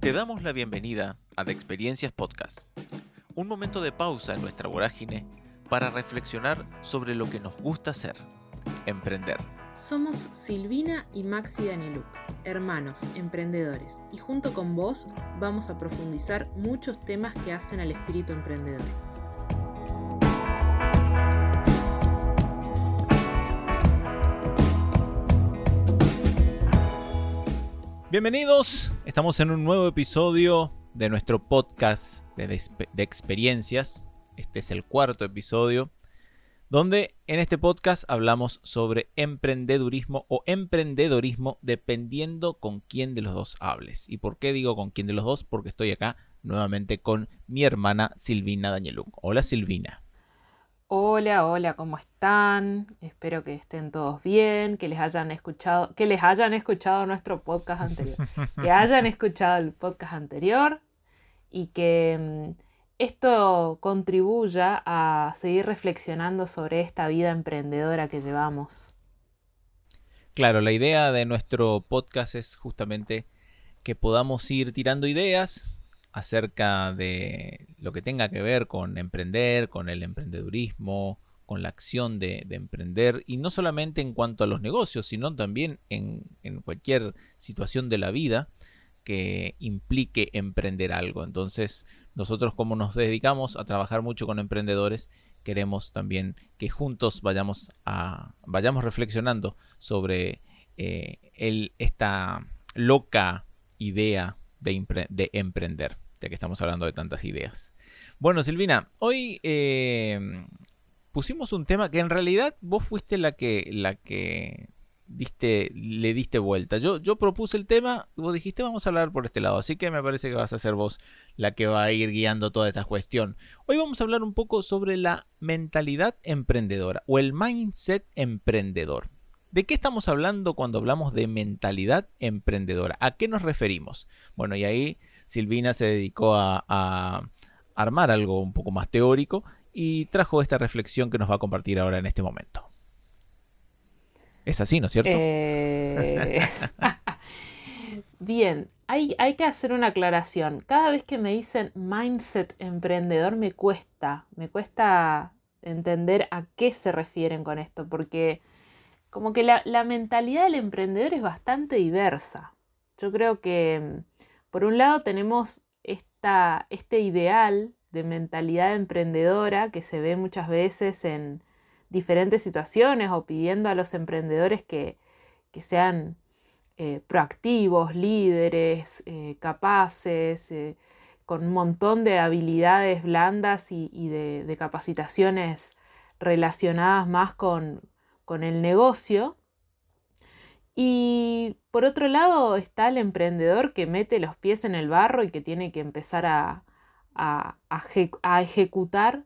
Te damos la bienvenida a The Experiencias Podcast, un momento de pausa en nuestra vorágine para reflexionar sobre lo que nos gusta hacer, emprender. Somos Silvina y Maxi Danieluk, hermanos, emprendedores, y junto con vos vamos a profundizar muchos temas que hacen al espíritu emprendedor. Bienvenidos, estamos en un nuevo episodio de nuestro podcast de, experiencias. Este es el cuarto episodio, donde en este podcast hablamos sobre emprendedurismo o emprendedorismo dependiendo con quién de los dos hables. ¿Y por qué digo con quién de los dos? Porque estoy acá nuevamente con mi hermana Silvina Danieluk. Hola Silvina. Hola, hola, ¿cómo están? Espero que estén todos bien, que les hayan escuchado, que les hayan escuchado nuestro podcast anterior, que hayan escuchado el podcast anterior y que mm, esto contribuya a seguir reflexionando sobre esta vida emprendedora que llevamos. Claro, la idea de nuestro podcast es justamente que podamos ir tirando ideas, acerca de lo que tenga que ver con emprender, con el emprendedurismo, con la acción de, emprender, y no solamente en cuanto a los negocios, sino también en, cualquier situación de la vida que implique emprender algo. Entonces, nosotros como nos dedicamos a trabajar mucho con emprendedores, queremos también que juntos vayamos, a, vayamos reflexionando sobre eh, esta loca idea de, emprender, ya que estamos hablando de tantas ideas. Bueno, Silvina, hoy eh, pusimos un tema que en realidad vos fuiste la que, la que diste, le diste vuelta. Yo, yo propuse el tema, vos dijiste vamos a hablar por este lado, así que me parece que vas a ser vos la que va a ir guiando toda esta cuestión. Hoy vamos a hablar un poco sobre la mentalidad emprendedora o el mindset emprendedor. ¿De qué estamos hablando cuando hablamos de mentalidad emprendedora? ¿A qué nos referimos? Bueno, y ahí Silvina se dedicó a, armar algo un poco más teórico y trajo esta reflexión que nos va a compartir ahora en este momento. Es así, ¿no es cierto? Eh, bien, hay, hay, que hacer una aclaración. Cada vez que me dicen mindset emprendedor me cuesta, me cuesta entender a qué se refieren con esto, porque como que la, mentalidad del emprendedor es bastante diversa. Yo creo que, mm, por un lado, tenemos esta, este ideal de mentalidad emprendedora que se ve muchas veces en diferentes situaciones o pidiendo a los emprendedores que, sean eh, proactivos, líderes, eh, capaces, eh, con un montón de habilidades blandas y, de, capacitaciones relacionadas más con, con el negocio. Y por otro lado está el emprendedor que mete los pies en el barro y que tiene que empezar a, ejecutar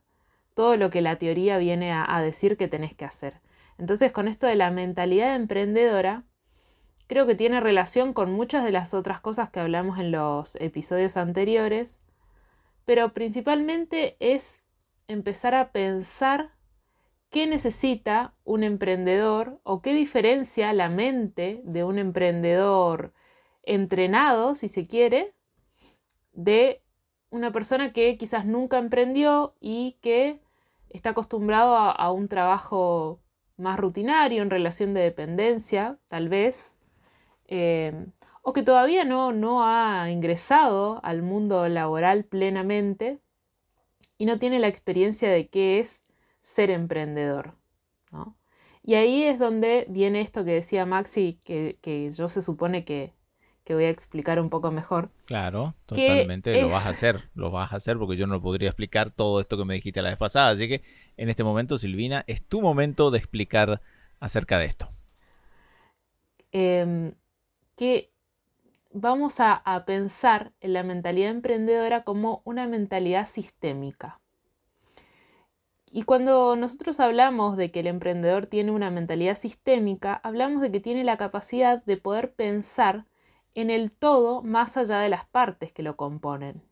todo lo que la teoría viene a, a, decir que tenés que hacer. Entonces con esto de la mentalidad emprendedora, creo que tiene relación con muchas de las otras cosas que hablamos en los episodios anteriores, pero principalmente es empezar a pensar qué necesita un emprendedor o qué diferencia la mente de un emprendedor entrenado, si se quiere, de una persona que quizás nunca emprendió y que está acostumbrado a, un trabajo más rutinario en relación de dependencia, tal vez, eh, o que todavía no, no ha ingresado al mundo laboral plenamente y no tiene la experiencia de qué es ser emprendedor. Y ahí es donde viene esto que decía Maxi, que, que yo se supone que, voy a explicar un poco mejor. Claro, totalmente lo vas a hacer, lo vas a hacer porque yo no podría explicar todo esto que me dijiste la vez pasada. Así que en este momento, Silvina, es tu momento de explicar acerca de esto. Em, que vamos a pensar en la mentalidad emprendedora como una mentalidad sistémica. Y cuando nosotros hablamos de que el emprendedor tiene una mentalidad sistémica, hablamos de que tiene la capacidad de poder pensar en el todo más allá de las partes que lo componen.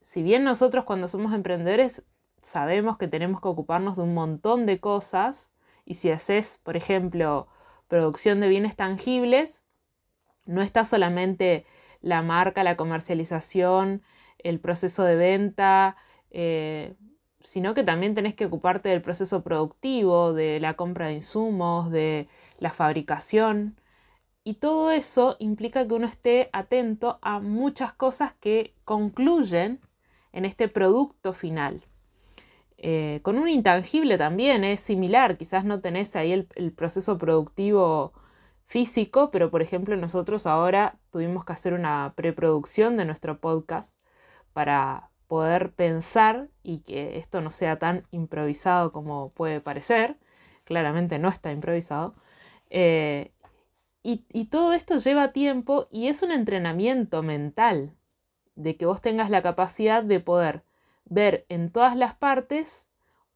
Si bien nosotros cuando somos emprendedores sabemos que tenemos que ocuparnos de un montón de cosas, y si haces, por ejemplo, producción de bienes tangibles, no está solamente la marca, la comercialización, el proceso de venta, eh, sino que también tenés que ocuparte del proceso productivo, de la compra de insumos, de la fabricación. Y todo eso implica que uno esté atento a muchas cosas que concluyen en este producto final. Eh, con un intangible también es similar, quizás no tenés ahí el, el, proceso productivo físico, pero por ejemplo nosotros ahora tuvimos que hacer una preproducción de nuestro podcast para poder pensar y que esto no sea tan improvisado como puede parecer, claramente no está improvisado, eh, y, todo esto lleva tiempo y es un entrenamiento mental de que vos tengas la capacidad de poder ver en todas las partes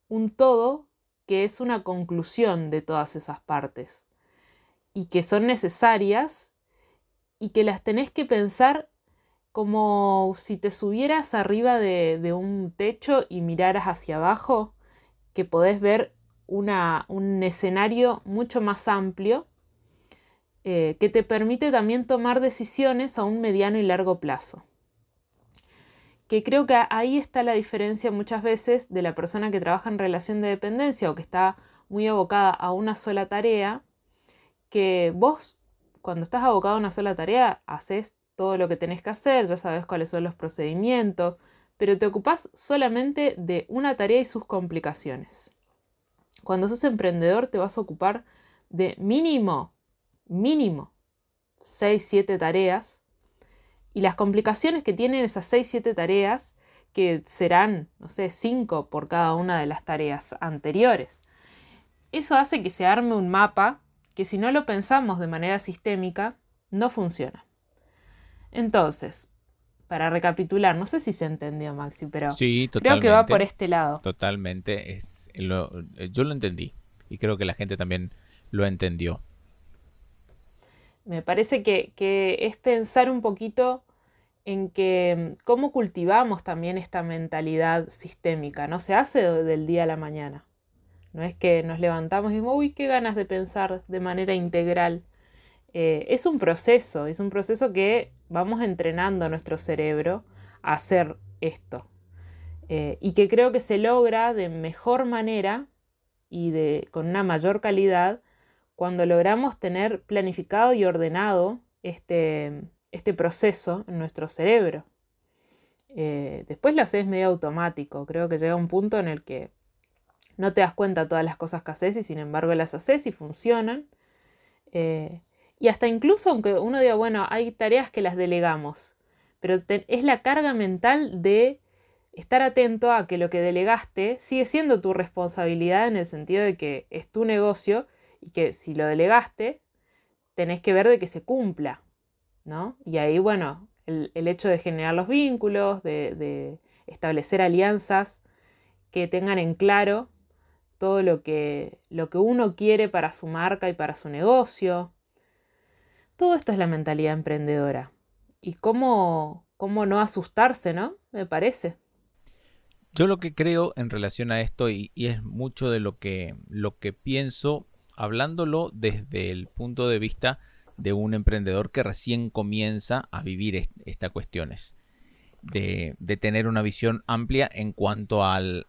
un todo que es una conclusión de todas esas partes y que son necesarias y que las tenés que pensar como si te subieras arriba de, un techo y miraras hacia abajo, que podés ver un escenario mucho más amplio eh, que te permite también tomar decisiones a un mediano y largo plazo. Que creo que ahí está la diferencia muchas veces de la persona que trabaja en relación de dependencia o que está muy abocada a una sola tarea, que vos cuando estás abocado a una sola tarea haces todo lo que tenés que hacer, ya sabes cuáles son los procedimientos, pero te ocupás solamente de una tarea y sus complicaciones. Cuando sos emprendedor te vas a ocupar de mínimo mínimo 6-7 tareas y las complicaciones que tienen esas 6-7 tareas, que serán, no sé, 5 por cada una de las tareas anteriores. Eso hace que se arme un mapa que si no lo pensamos de manera sistémica, no funciona. Entonces, para recapitular, no sé si se entendió, Maxi, pero creo que va por este lado. Totalmente, es yo lo entendí y creo que la gente también lo entendió. Me parece que, es pensar un poquito en que mm, cómo cultivamos también esta mentalidad sistémica. No se hace del día a la mañana. No es que nos levantamos y decimos, uy, qué ganas de pensar de manera integral. Eh, es un proceso, es un proceso que vamos entrenando a nuestro cerebro a hacer esto. Eh, y que creo que se logra de mejor manera y de, con una mayor calidad cuando logramos tener planificado y ordenado este, este proceso en nuestro cerebro. Eh, después lo haces medio automático. Creo que llega un punto en el que no te das cuenta de todas las cosas que haces y sin embargo las haces y funcionan. Y hasta incluso aunque uno diga, bueno, hay tareas que las delegamos, pero es la carga mental de estar atento a que lo que delegaste sigue siendo tu responsabilidad en el sentido de que es tu negocio y que si lo delegaste, tenés que ver de que se cumpla, ¿no? Y ahí, bueno, el, hecho de generar los vínculos, de, establecer alianzas que tengan en claro todo lo que, lo que uno quiere para su marca y para su negocio. Todo esto es la mentalidad emprendedora. Y cómo, cómo no asustarse, ¿no? Me parece. Yo lo que creo en relación a esto, y, es mucho de lo que, lo que pienso, hablándolo desde el punto de vista de un emprendedor que recién comienza a vivir estas cuestiones. De, tener una visión amplia en cuanto al,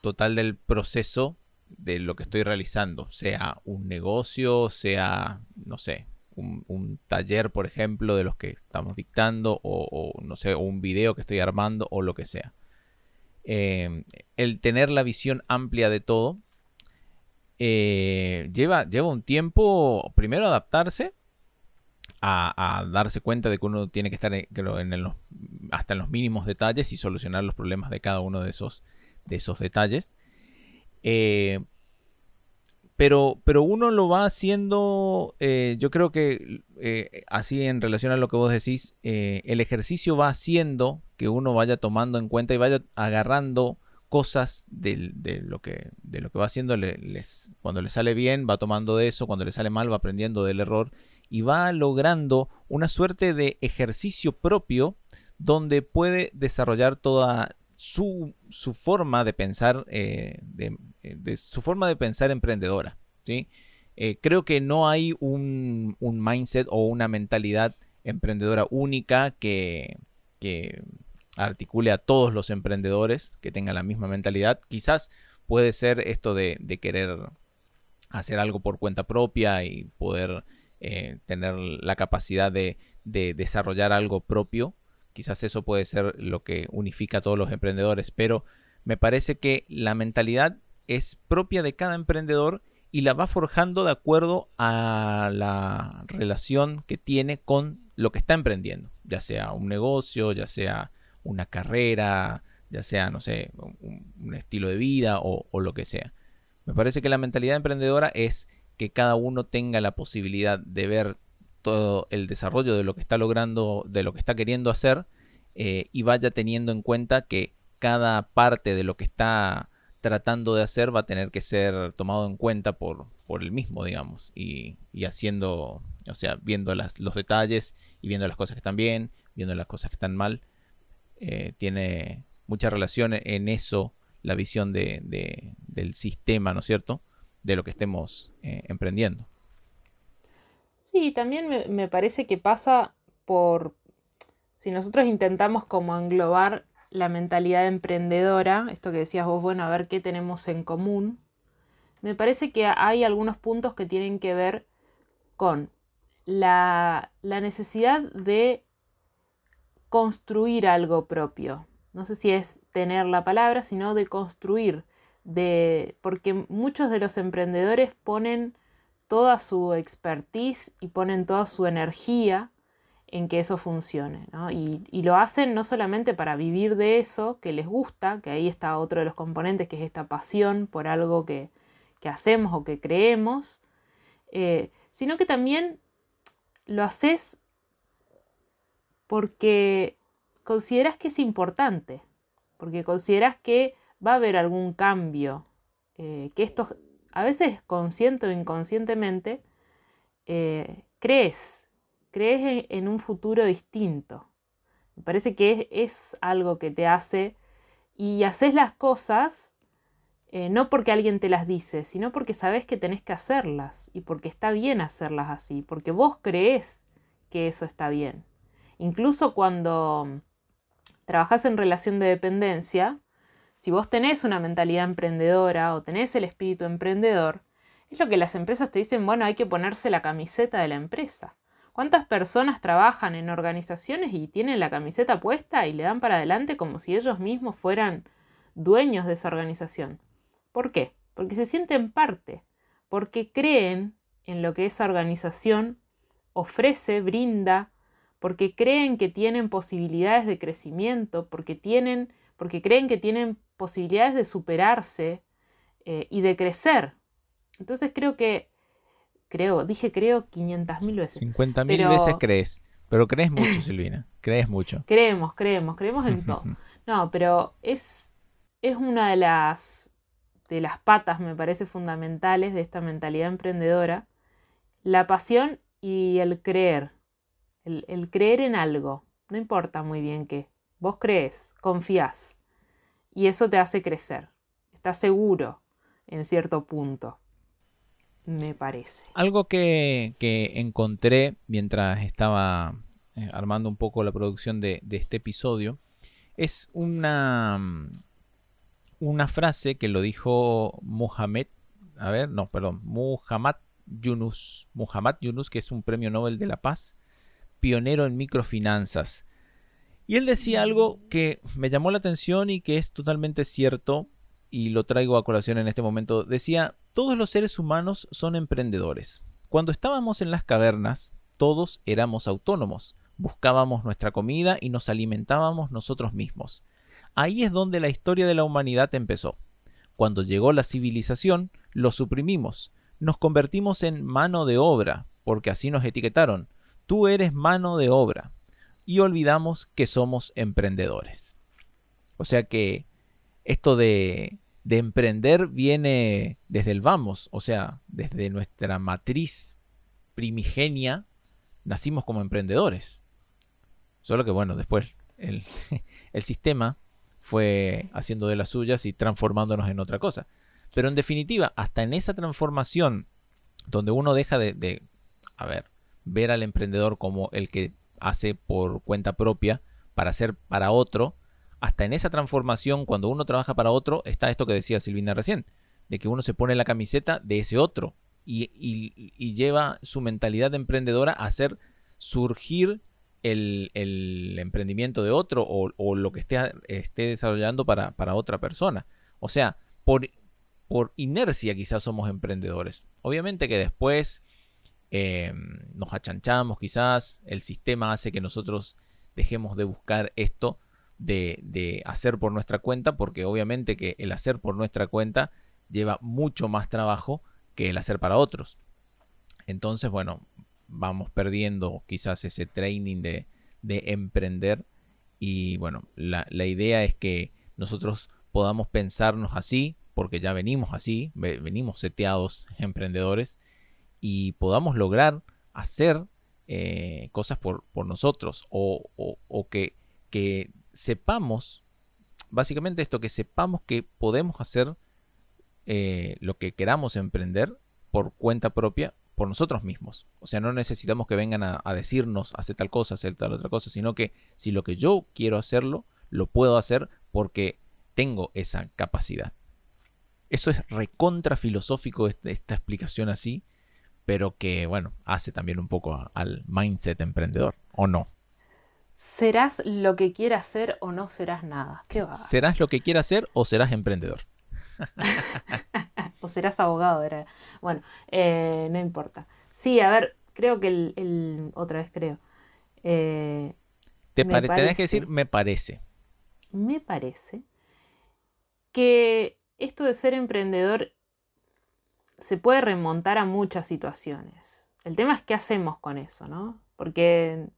total del proceso de lo que estoy realizando, sea un negocio, sea, no sé, un, taller, por ejemplo, de los que estamos dictando, o, no sé, un video que estoy armando, o lo que sea. Eh, el tener la visión amplia de todo eh, lleva, lleva un tiempo primero adaptarse a, darse cuenta de que uno tiene que estar en, los, hasta en los mínimos detalles y solucionar los problemas de cada uno de esos, de esos detalles. Eh, pero, pero uno lo va haciendo, eh, yo creo que así en relación a lo que vos decís, el ejercicio va haciendo que uno vaya tomando en cuenta y vaya agarrando cosas de, lo, que, de lo que va haciendo. les, cuando le sale bien, va tomando de eso. Cuando le sale mal, va aprendiendo del error. Y va logrando una suerte de ejercicio propio donde puede desarrollar toda su, su forma de pensar, eh, de, su forma de pensar emprendedora. ¿sí? Eh, creo que no hay un, un mindset o una mentalidad emprendedora única que, que articule a todos los emprendedores que tengan la misma mentalidad. Quizás puede ser esto de, querer hacer algo por cuenta propia y poder eh, tener la capacidad de, de, desarrollar algo propio. Quizás eso puede ser lo que unifica a todos los emprendedores, pero me parece que la mentalidad es propia de cada emprendedor y la va forjando de acuerdo a la relación que tiene con lo que está emprendiendo, ya sea un negocio, ya sea una carrera, ya sea, no sé, un, estilo de vida o, lo que sea. Me parece que la mentalidad emprendedora es que cada uno tenga la posibilidad de ver todo el desarrollo de lo que está logrando, de lo que está queriendo hacer eh, y vaya teniendo en cuenta que cada parte de lo que está tratando de hacer va a tener que ser tomado en cuenta por, por el mismo, digamos, y, y haciendo, o sea, viendo las, los detalles y viendo las cosas que están bien, viendo las cosas que están mal eh, tiene mucha relación en eso la visión de, del sistema, ¿no es cierto? De lo que estemos eh, emprendiendo. Sí, también me, parece que pasa por, si nosotros intentamos como englobar la mentalidad emprendedora, esto que decías vos, bueno, a ver qué tenemos en común, me parece que hay algunos puntos que tienen que ver con la, la necesidad de construir algo propio. No sé si es tener la palabra, sino de construir, de porque muchos de los emprendedores ponen toda su expertise y ponen toda su energía en que eso funcione. Y, lo hacen no solamente para vivir de eso, que les gusta, que ahí está otro de los componentes, que es esta pasión por algo que, hacemos o que creemos, eh, sino que también lo haces porque consideras que es importante, porque consideras que va a haber algún cambio, eh, que esto a veces consciente o inconscientemente eh, crees, crees en, un futuro distinto. Me parece que es, algo que te hace y haces las cosas eh, no porque alguien te las dice, sino porque sabes que tenés que hacerlas y porque está bien hacerlas así, porque vos crees que eso está bien. Incluso cuando trabajas en relación de dependencia, si vos tenés una mentalidad emprendedora o tenés el espíritu emprendedor, es lo que las empresas te dicen, bueno, hay que ponerse la camiseta de la empresa. ¿Cuántas personas trabajan en organizaciones y tienen la camiseta puesta y le dan para adelante como si ellos mismos fueran dueños de esa organización? ¿Por qué? Porque se sienten parte, porque creen en lo que esa organización ofrece, brinda, porque creen que tienen posibilidades de crecimiento, porque, tienen, porque creen que tienen posibilidades de superarse eh, y de crecer. Entonces creo que, creo, dije creo 500 mil veces. 50 mil veces crees, pero crees mucho, Silvina, crees mucho. Creemos, creemos, creemos en todo. No, pero es, es una de las, de las patas, me parece, fundamentales de esta mentalidad emprendedora, la pasión y el creer el, creer en algo, no importa muy bien qué, vos crees, confías y eso te hace crecer, estás seguro en cierto punto, me parece. Algo que, encontré mientras estaba eh, armando un poco la producción de, este episodio es una, una frase que lo dijo Muhammad, a ver, no, perdón, Muhammad Yunus, Muhammad Yunus, que es un premio Nobel de la Paz, pionero en microfinanzas. Y él decía algo que me llamó la atención y que es totalmente cierto y lo traigo a colación en este momento. Decía, todos los seres humanos son emprendedores. Cuando estábamos en las cavernas, todos éramos autónomos. Buscábamos nuestra comida y nos alimentábamos nosotros mismos. Ahí es donde la historia de la humanidad empezó. Cuando llegó la civilización, lo suprimimos. Nos convertimos en mano de obra, porque así nos etiquetaron tú eres mano de obra y olvidamos que somos emprendedores. O sea que esto de, emprender viene desde el vamos, o sea, desde nuestra matriz primigenia nacimos como emprendedores. Solo que bueno, después el, el sistema fue haciendo de las suyas y transformándonos en otra cosa. Pero en definitiva, hasta en esa transformación donde uno deja de, de a ver, ver al emprendedor como el que hace por cuenta propia para hacer para otro, hasta en esa transformación, cuando uno trabaja para otro, está esto que decía Silvina recién, de que uno se pone la camiseta de ese otro y, lleva su mentalidad emprendedora a hacer surgir el, emprendimiento de otro o, lo que esté, esté desarrollando para, otra persona. O sea, por, por inercia quizás somos emprendedores. Obviamente que después eh, nos achanchamos quizás, el sistema hace que nosotros dejemos de buscar esto de, de, hacer por nuestra cuenta, porque obviamente que el hacer por nuestra cuenta lleva mucho más trabajo que el hacer para otros. Entonces, bueno, vamos perdiendo quizás ese training de, de emprender y bueno, la, la, idea es que nosotros podamos pensarnos así, porque ya venimos así, venimos seteados emprendedores y podamos lograr hacer eh, cosas por, por nosotros o, o, que, que sepamos, básicamente esto, que sepamos que podemos hacer eh, lo que queramos emprender por cuenta propia, por nosotros mismos. O sea, no necesitamos que vengan a, decirnos, hace tal cosa, hacer tal otra cosa, sino que si lo que yo quiero hacerlo, lo puedo hacer porque tengo esa capacidad. Eso es recontra filosófico esta, esta explicación así, pero que, bueno, hace también un poco al mindset emprendedor, ¿o no? Serás lo que quieras ser o no serás nada. ¿Qué va? ¿Serás lo que quieras ser o serás emprendedor? o serás abogado, era. Bueno, eh, no importa. Sí, a ver, creo que el. otra vez creo. Eh, te tenés que decir me parece. Me parece que esto de ser emprendedor se puede remontar a muchas situaciones. El tema es qué hacemos con eso, ¿no? Porque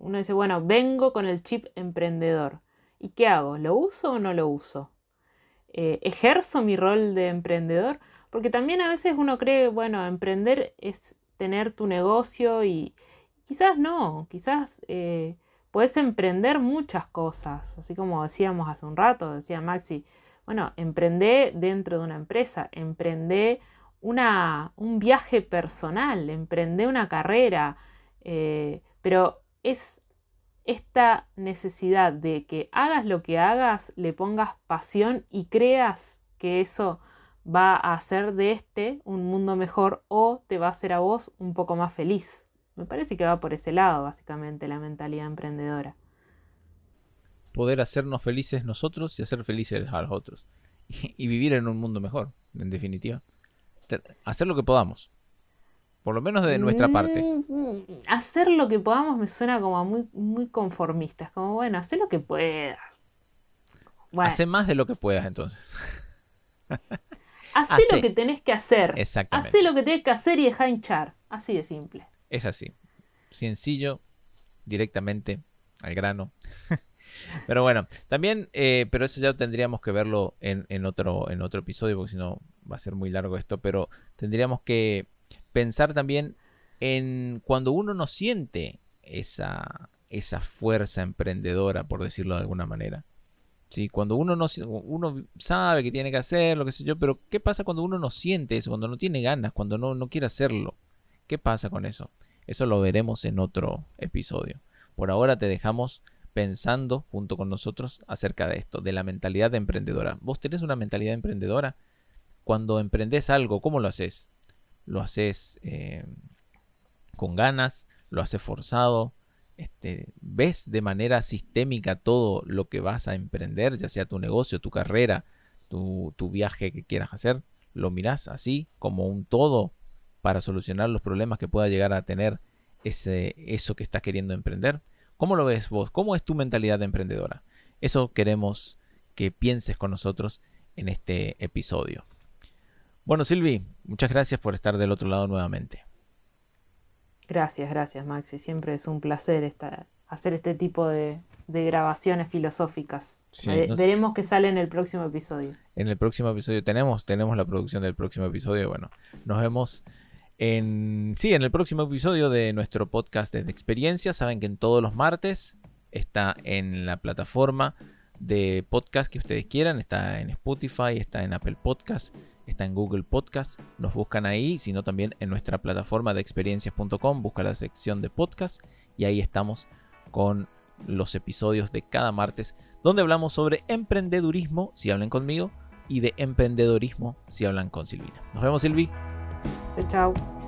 uno dice, bueno, vengo con el chip emprendedor. ¿Y qué hago? ¿Lo uso o no lo uso? Eh, ¿Ejerzo mi rol de emprendedor? Porque también a veces uno cree, bueno, emprender es tener tu negocio y quizás no, quizás eh, puedes emprender muchas cosas, así como decíamos hace un rato, decía Maxi, bueno, emprende dentro de una empresa, emprende una, un viaje personal, emprende una carrera, eh, pero es esta necesidad de que hagas lo que hagas, le pongas pasión y creas que eso va a hacer de este un mundo mejor o te va a hacer a vos un poco más feliz. Me parece que va por ese lado, básicamente, la mentalidad emprendedora. Poder hacernos felices nosotros y hacer felices a los otros. Y, vivir en un mundo mejor, en definitiva. Hacer lo que podamos. Por lo menos de nuestra parte. Mm, hacer lo que podamos me suena como muy, muy conformista. Es como, bueno, hacer lo que puedas. Hace más de lo que puedas entonces. Hacé lo que tenés que hacer. Exactamente. Hacé lo que tenés que hacer y deja hinchar. Así de simple. Es así. Sencillo, directamente al grano. pero bueno, también, eh, pero eso ya tendríamos que verlo en, en, otro, en otro episodio, porque si no va a ser muy largo esto, pero tendríamos que pensar también en cuando uno no siente esa, esa fuerza emprendedora, por decirlo de alguna manera. ¿Sí? Cuando uno, no, uno sabe que tiene que hacer lo que sé yo, pero ¿qué pasa cuando uno no siente eso, cuando no tiene ganas, cuando no, no quiere hacerlo? ¿Qué pasa con eso? Eso lo veremos en otro episodio. Por ahora te dejamos pensando junto con nosotros acerca de esto, de la mentalidad emprendedora. ¿Vos tenés una mentalidad emprendedora? Cuando emprendes algo, ¿cómo lo haces? Lo haces eh, con ganas, lo haces forzado, este, ves de manera sistémica todo lo que vas a emprender, ya sea tu negocio, tu carrera, tu, viaje que quieras hacer, lo miras así como un todo para solucionar los problemas que pueda llegar a tener ese, eso que estás queriendo emprender. ¿Cómo lo ves vos? ¿Cómo es tu mentalidad de emprendedora? Eso queremos que pienses con nosotros en este episodio. Bueno, Silvi, muchas gracias por estar del otro lado nuevamente. Gracias, gracias, Maxi. Siempre es un placer hacer este tipo de, grabaciones filosóficas. Veremos qué sale en el próximo episodio. En el próximo episodio tenemos, tenemos la producción del próximo episodio. Bueno, nos vemos en, sí, en el próximo episodio de nuestro podcast de experiencia. Saben que en todos los martes está en la plataforma de podcast que ustedes quieran. Está en Spotify, está en Apple Podcast está en Google Podcast, nos buscan ahí, sino también en nuestra plataforma de experiencias.com, busca la sección de podcast y ahí estamos con los episodios de cada martes, donde hablamos sobre emprendedurismo, si hablan conmigo, y de emprendedorismo, si hablan con Silvina. Nos vemos, Silvi. Chao, chao.